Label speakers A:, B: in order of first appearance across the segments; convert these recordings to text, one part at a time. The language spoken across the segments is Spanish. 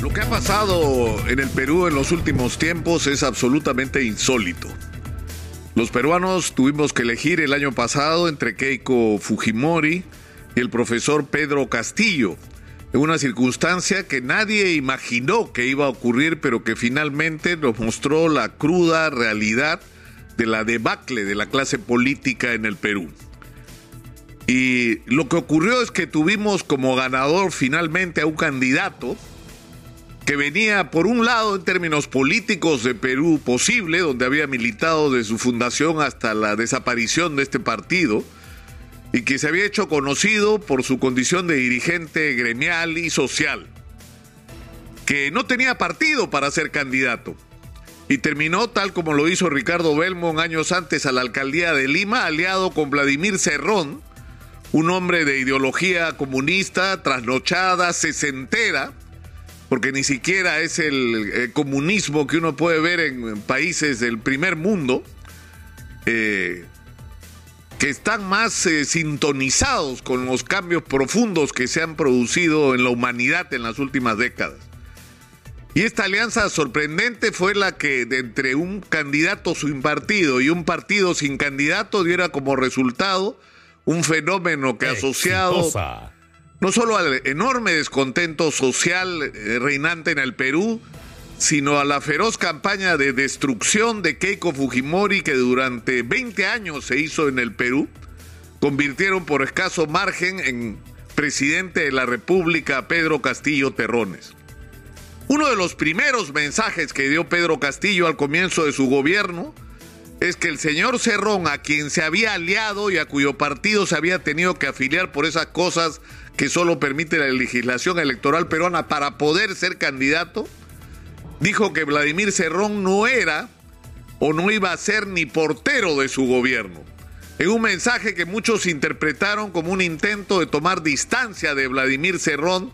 A: Lo que ha pasado en el Perú en los últimos tiempos es absolutamente insólito. Los peruanos tuvimos que elegir el año pasado entre Keiko Fujimori y el profesor Pedro Castillo, en una circunstancia que nadie imaginó que iba a ocurrir, pero que finalmente nos mostró la cruda realidad de la debacle de la clase política en el Perú. Y lo que ocurrió es que tuvimos como ganador finalmente a un candidato que venía por un lado en términos políticos de Perú posible, donde había militado de su fundación hasta la desaparición de este partido, y que se había hecho conocido por su condición de dirigente gremial y social, que no tenía partido para ser candidato, y terminó tal como lo hizo Ricardo Belmont años antes a la alcaldía de Lima, aliado con Vladimir Cerrón, un hombre de ideología comunista, trasnochada, sesentera, porque ni siquiera es el, comunismo que uno puede ver en, países del primer mundo, eh, que están más eh, sintonizados con los cambios profundos que se han producido en la humanidad en las últimas décadas. Y esta alianza sorprendente fue la que de entre un candidato sin partido y un partido sin candidato diera como resultado un fenómeno que asociado no solo al enorme descontento social eh, reinante en el Perú, sino a la feroz campaña de destrucción de Keiko Fujimori que durante 20 años se hizo en el Perú, convirtieron por escaso margen en presidente de la República Pedro Castillo Terrones. Uno de los primeros mensajes que dio Pedro Castillo al comienzo de su gobierno es que el señor Cerrón, a quien se había aliado y a cuyo partido se había tenido que afiliar por esas cosas que solo permite la legislación electoral peruana para poder ser candidato, dijo que Vladimir Cerrón no era o no iba a ser ni portero de su gobierno. En un mensaje que muchos interpretaron como un intento de tomar distancia de Vladimir Cerrón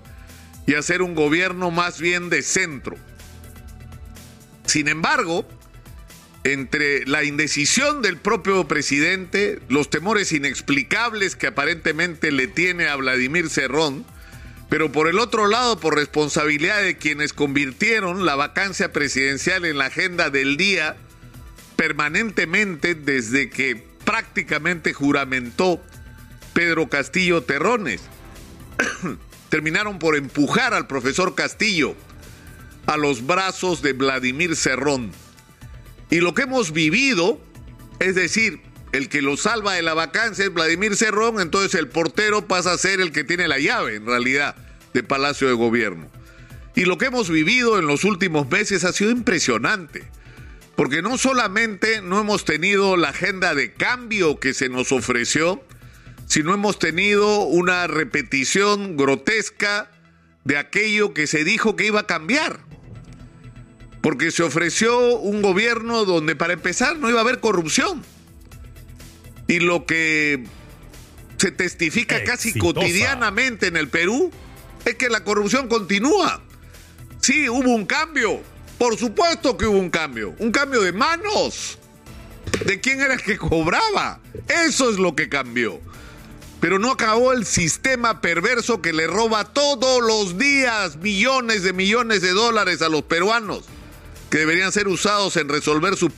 A: y hacer un gobierno más bien de centro. Sin embargo, entre la indecisión del propio presidente, los temores inexplicables que aparentemente le tiene a Vladimir Cerrón, pero por el otro lado, por responsabilidad de quienes convirtieron la vacancia presidencial en la agenda del día permanentemente desde que prácticamente juramentó Pedro Castillo Terrones. Terminaron por empujar al profesor Castillo a los brazos de Vladimir Cerrón y lo que hemos vivido, es decir, el que lo salva de la vacancia es Vladimir Cerrón, entonces el portero pasa a ser el que tiene la llave, en realidad, de Palacio de Gobierno. Y lo que hemos vivido en los últimos meses ha sido impresionante, porque no solamente no hemos tenido la agenda de cambio que se nos ofreció, sino hemos tenido una repetición grotesca de aquello que se dijo que iba a cambiar porque se ofreció un gobierno donde para empezar no iba a haber corrupción. Y lo que se testifica casi cotidianamente en el Perú es que la corrupción continúa. Sí, hubo un cambio. Por supuesto que hubo un cambio. Un cambio de manos. ¿De quién era el que cobraba? Eso es lo que cambió. Pero no acabó el sistema perverso que le roba todos los días millones de millones de dólares a los peruanos que deberían ser usados en resolver sus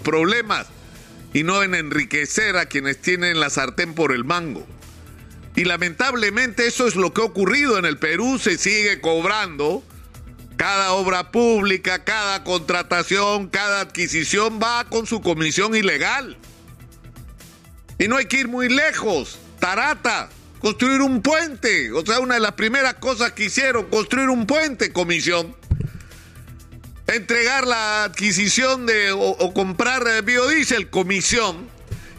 A: problemas y no en enriquecer a quienes tienen la sartén por el mango. Y lamentablemente eso es lo que ha ocurrido en el Perú, se sigue cobrando. Cada obra pública, cada contratación, cada adquisición va con su comisión ilegal. Y no hay que ir muy lejos. Tarata, construir un puente. O sea, una de las primeras cosas que hicieron, construir un puente, comisión entregar la adquisición de o, comprar biodiesel, comisión.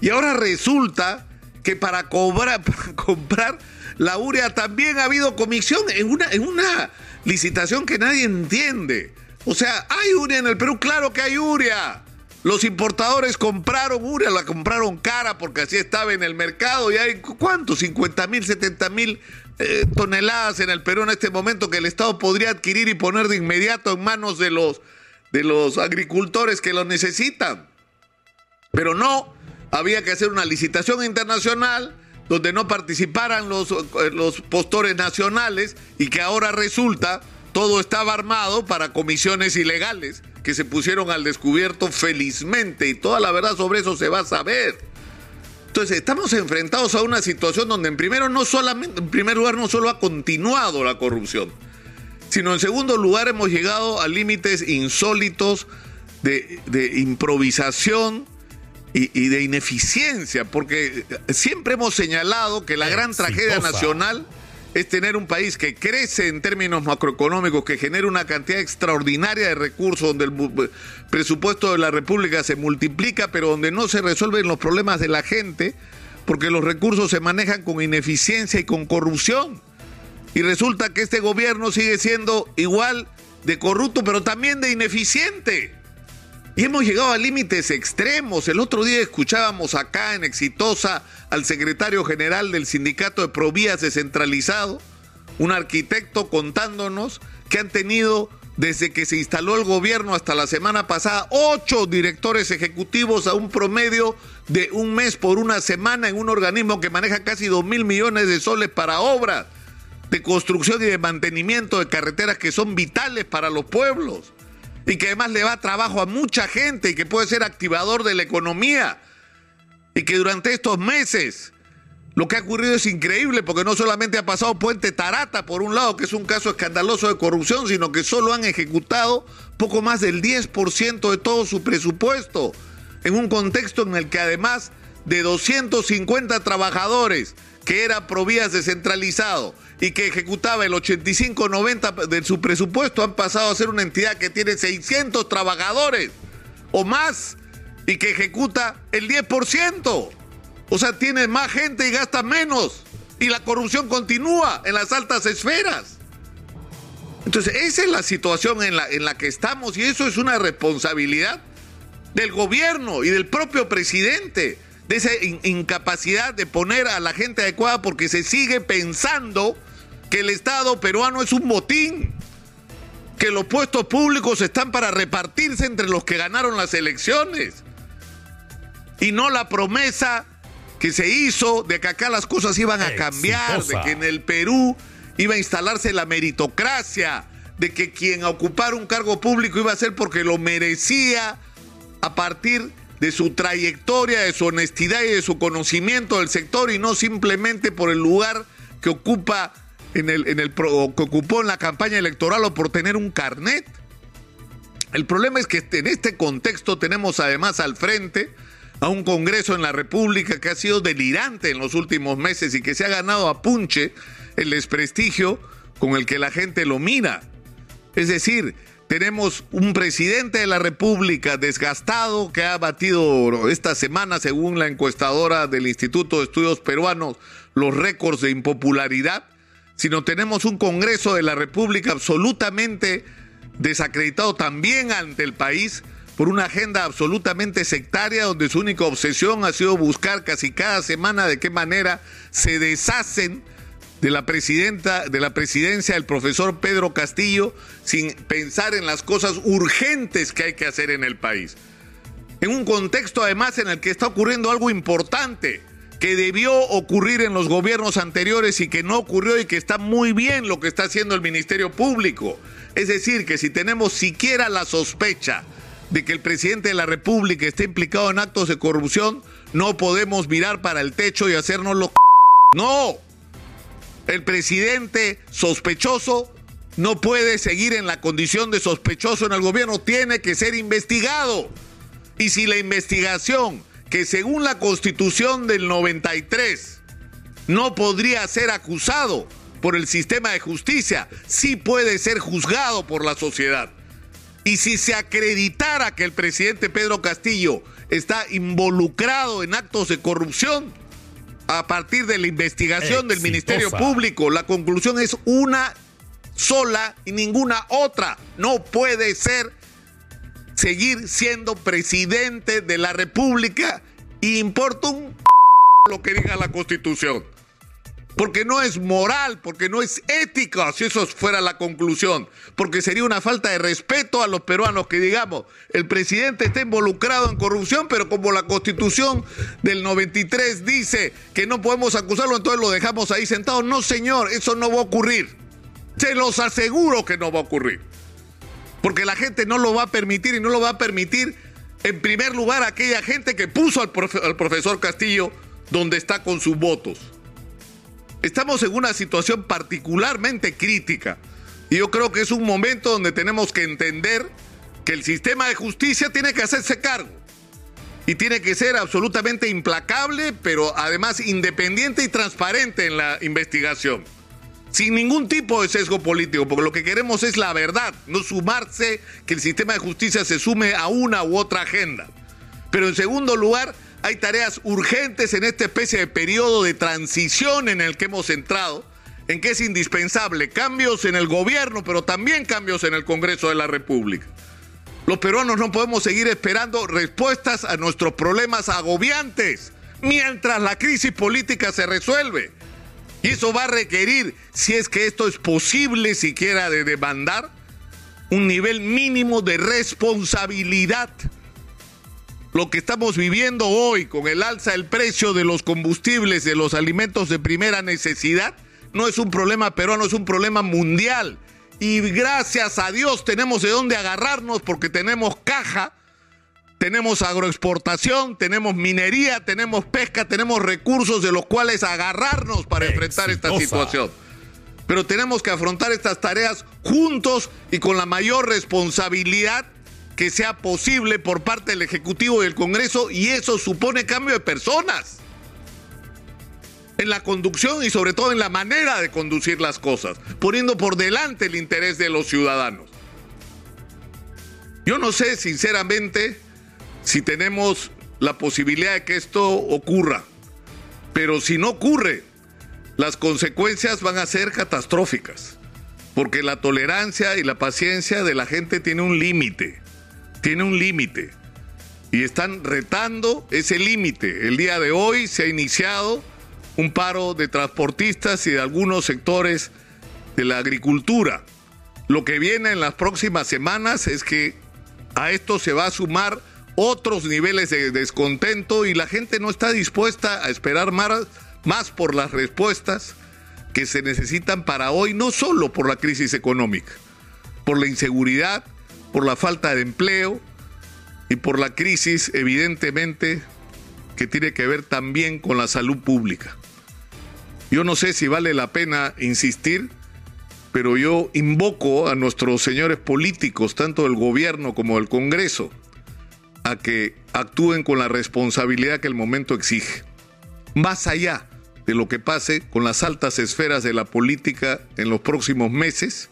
A: Y ahora resulta que para cobrar, comprar la urea también ha habido comisión en una, en una licitación que nadie entiende. O sea, hay urea en el Perú, claro que hay urea. Los importadores compraron urea, la compraron cara porque así estaba en el mercado y hay, ¿cuánto? 50 mil, 70 mil eh, toneladas en el Perú en este momento que el Estado podría adquirir y poner de inmediato en manos de los, de los agricultores que lo necesitan. Pero no, había que hacer una licitación internacional donde no participaran los, eh, los postores nacionales y que ahora resulta todo estaba armado para comisiones ilegales que se pusieron al descubierto felizmente y toda la verdad sobre eso se va a saber. Entonces, estamos enfrentados a una situación donde en primero no solamente en primer lugar no solo ha continuado la corrupción, sino en segundo lugar hemos llegado a límites insólitos de, improvisación y, de ineficiencia, porque siempre hemos señalado que la gran tragedia nacional es tener un país que crece en términos macroeconómicos, que genera una cantidad extraordinaria de recursos, donde el presupuesto de la República se multiplica, pero donde no se resuelven los problemas de la gente, porque los recursos se manejan con ineficiencia y con corrupción. Y resulta que este gobierno sigue siendo igual de corrupto, pero también de ineficiente. Y hemos llegado a límites extremos. El otro día escuchábamos acá en Exitosa al secretario general del sindicato de Provías descentralizado, un arquitecto contándonos que han tenido desde que se instaló el gobierno hasta la semana pasada ocho directores ejecutivos a un promedio de un mes por una semana en un organismo que maneja casi dos mil millones de soles para obras de construcción y de mantenimiento de carreteras que son vitales para los pueblos y que además le va trabajo a mucha gente y que puede ser activador de la economía. Y que durante estos meses lo que ha ocurrido es increíble porque no solamente ha pasado Puente Tarata por un lado, que es un caso escandaloso de corrupción, sino que solo han ejecutado poco más del 10% de todo su presupuesto, en un contexto en el que además de 250 trabajadores, que era Provías descentralizado, y que ejecutaba el 85-90 de su presupuesto han pasado a ser una entidad que tiene 600 trabajadores o más y que ejecuta el 10%. O sea, tiene más gente y gasta menos. Y la corrupción continúa en las altas esferas. Entonces, esa es la situación en la, en la que estamos y eso es una responsabilidad del gobierno y del propio presidente, de esa incapacidad de poner a la gente adecuada porque se sigue pensando que el Estado peruano es un botín, que los puestos públicos están para repartirse entre los que ganaron las elecciones. Y no la promesa que se hizo de que acá las cosas iban a cambiar, de que en el Perú iba a instalarse la meritocracia, de que quien ocupara un cargo público iba a ser porque lo merecía a partir de su trayectoria, de su honestidad y de su conocimiento del sector y no simplemente por el lugar que ocupa en el, en el que ocupó en la campaña electoral o por tener un carnet. El problema es que en este contexto tenemos además al frente a un Congreso en la República que ha sido delirante en los últimos meses y que se ha ganado a punche el desprestigio con el que la gente lo mira. Es decir, tenemos un presidente de la República desgastado que ha batido esta semana, según la encuestadora del Instituto de Estudios Peruanos, los récords de impopularidad sino tenemos un Congreso de la República absolutamente desacreditado también ante el país por una agenda absolutamente sectaria donde su única obsesión ha sido buscar casi cada semana de qué manera se deshacen de la presidenta de la presidencia del profesor Pedro Castillo sin pensar en las cosas urgentes que hay que hacer en el país. En un contexto además en el que está ocurriendo algo importante que debió ocurrir en los gobiernos anteriores y que no ocurrió y que está muy bien lo que está haciendo el Ministerio Público. Es decir, que si tenemos siquiera la sospecha de que el presidente de la República esté implicado en actos de corrupción, no podemos mirar para el techo y hacernos lo... No, el presidente sospechoso no puede seguir en la condición de sospechoso en el gobierno, tiene que ser investigado. Y si la investigación que según la constitución del 93 no podría ser acusado por el sistema de justicia, sí puede ser juzgado por la sociedad. Y si se acreditara que el presidente Pedro Castillo está involucrado en actos de corrupción, a partir de la investigación del Ministerio Público, la conclusión es una sola y ninguna otra. No puede ser seguir siendo presidente de la República y importa un lo que diga la Constitución. Porque no es moral, porque no es ética, si eso fuera la conclusión. Porque sería una falta de respeto a los peruanos que digamos, el presidente está involucrado en corrupción, pero como la constitución del 93 dice que no podemos acusarlo, entonces lo dejamos ahí sentado. No, señor, eso no va a ocurrir. Se los aseguro que no va a ocurrir. Porque la gente no lo va a permitir y no lo va a permitir en primer lugar aquella gente que puso al, al profesor Castillo donde está con sus votos. Estamos en una situación particularmente crítica y yo creo que es un momento donde tenemos que entender que el sistema de justicia tiene que hacerse cargo y tiene que ser absolutamente implacable, pero además independiente y transparente en la investigación. Sin ningún tipo de sesgo político, porque lo que queremos es la verdad, no sumarse que el sistema de justicia se sume a una u otra agenda. Pero en segundo lugar, hay tareas urgentes en esta especie de periodo de transición en el que hemos entrado, en que es indispensable cambios en el gobierno, pero también cambios en el Congreso de la República. Los peruanos no podemos seguir esperando respuestas a nuestros problemas agobiantes mientras la crisis política se resuelve. Y eso va a requerir, si es que esto es posible siquiera de demandar, un nivel mínimo de responsabilidad. Lo que estamos viviendo hoy con el alza del precio de los combustibles, de los alimentos de primera necesidad, no es un problema peruano, es un problema mundial y gracias a Dios tenemos de dónde agarrarnos porque tenemos caja, tenemos agroexportación, tenemos minería, tenemos pesca, tenemos recursos de los cuales agarrarnos para enfrentar esta situación. Pero tenemos que afrontar estas tareas juntos y con la mayor responsabilidad que sea posible por parte del Ejecutivo y del Congreso y eso supone cambio de personas en la conducción y sobre todo en la manera de conducir las cosas, poniendo por delante el interés de los ciudadanos. Yo no sé sinceramente si tenemos la posibilidad de que esto ocurra, pero si no ocurre, las consecuencias van a ser catastróficas, porque la tolerancia y la paciencia de la gente tiene un límite, tiene un límite, y están retando ese límite. El día de hoy se ha iniciado un paro de transportistas y de algunos sectores de la agricultura. Lo que viene en las próximas semanas es que a esto se va a sumar otros niveles de descontento y la gente no está dispuesta a esperar más, más por las respuestas que se necesitan para hoy, no solo por la crisis económica, por la inseguridad, por la falta de empleo y por la crisis evidentemente que tiene que ver también con la salud pública. Yo no sé si vale la pena insistir, pero yo invoco a nuestros señores políticos, tanto del gobierno como del Congreso, a que actúen con la responsabilidad que el momento exige. Más allá de lo que pase con las altas esferas de la política en los próximos meses,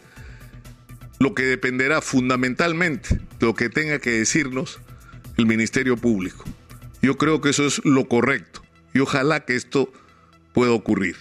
A: lo que dependerá fundamentalmente de lo que tenga que decirnos el Ministerio Público. Yo creo que eso es lo correcto y ojalá que esto pueda ocurrir.